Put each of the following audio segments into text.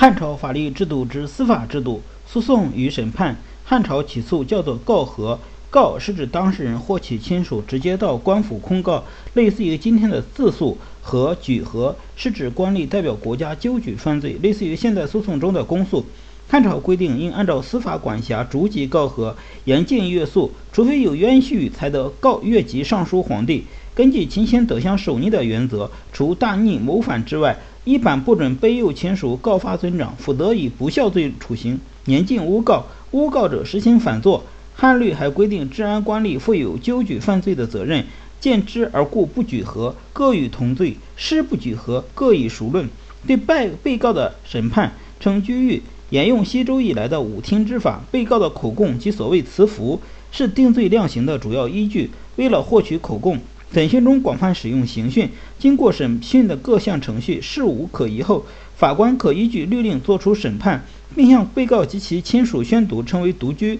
汉朝法律制度之司法制度，诉讼与审判。汉朝起诉叫做告和，告是指当事人或其亲属直接到官府控告，类似于今天的自诉；和举和是指官吏代表国家纠举犯罪，类似于现在诉讼中的公诉。汉朝规定，应按照司法管辖逐级告和，严禁越诉，除非有冤屈，才得告越级上书皇帝。根据秦贤德相守逆的原则，除大逆谋反之外，一般不准卑幼亲属告发尊长，否则以不孝罪处刑。严禁诬告，诬告者实行反作。汉律还规定，治安官吏负有纠举犯罪的责任，见之而故不举和，各与同罪；师不举和，各以孰论。对被被告的审判称拘狱。沿用西周以来的五听之法，被告的口供及所谓词服是定罪量刑的主要依据。为了获取口供，审讯中广泛使用刑讯。经过审讯的各项程序事无可疑后，法官可依据律令作出审判，并向被告及其亲属宣读，称为独居。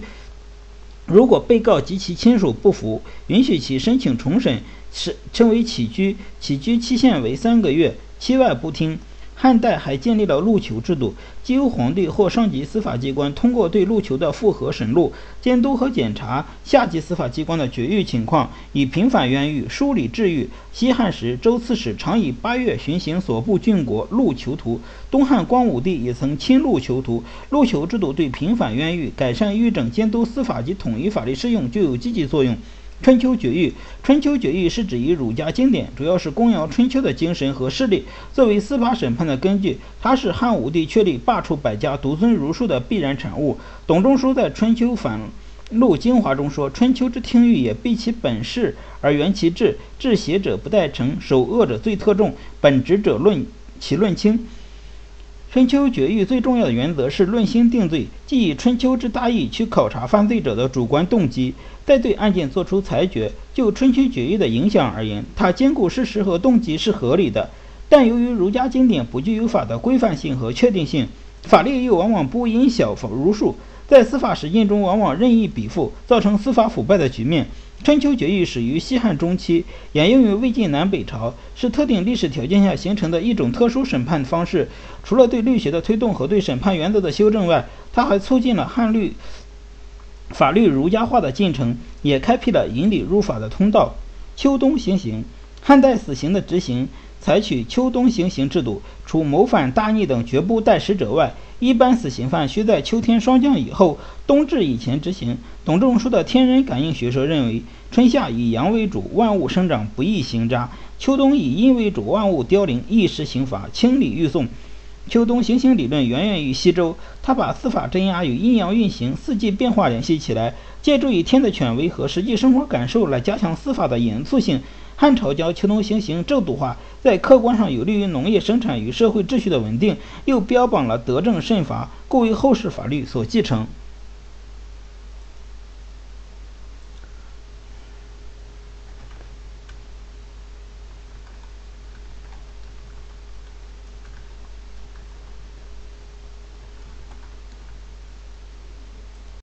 如果被告及其亲属不服，允许其申请重审，是称为起居。起居期限为三个月，期外不听。汉代还建立了录囚制度，即由皇帝或上级司法机关通过对录囚的复核审录，监督和检查下级司法机关的绝狱情况，以平反冤狱、梳理治狱。西汉时，周刺史常以八月巡行所部郡国，录囚徒。东汉光武帝也曾亲录囚徒。录囚制度对平反冤狱、改善狱政、监督司法及统一法律适用具有积极作用。春秋绝狱，春秋绝狱是指一儒家经典，主要是供养春秋的精神和势力，作为司法审判的根据。它是汉武帝确立罢黜百家、独尊儒术的必然产物。董仲舒在《春秋反录精华》中说：“春秋之听狱也，必其本事而原其志，治邪者不待成，守恶者最特重，本直者论其论轻。”春秋绝狱最重要的原则是论心定罪，即以春秋之大义去考察犯罪者的主观动机，再对案件作出裁决。就春秋绝狱的影响而言，它兼顾事实和动机是合理的，但由于儒家经典不具有法的规范性和确定性，法律又往往不因小如数，在司法实践中往往任意比附，造成司法腐败的局面。春秋决议始于西汉中期，沿用于魏晋南北朝，是特定历史条件下形成的一种特殊审判方式。除了对律学的推动和对审判原则的修正外，它还促进了汉律法律儒家化的进程，也开辟了引礼入法的通道。秋冬行刑，汉代死刑的执行采取秋冬行刑制度，除谋反、大逆等绝不待时者外。一般死刑犯需在秋天霜降以后，冬至以前执行。董仲舒的天人感应学说认为，春夏以阳为主，万物生长不易行扎；秋冬以阴为主，万物凋零易施刑罚，清理欲送。秋冬行刑理论源源于西周，他把司法镇压与阴阳运行、四季变化联系起来，借助于天的权威和实际生活感受来加强司法的严肃性。汉朝将秋冬行刑制度化，在客观上有利于农业生产与社会秩序的稳定，又标榜了德政慎罚，故为后世法律所继承。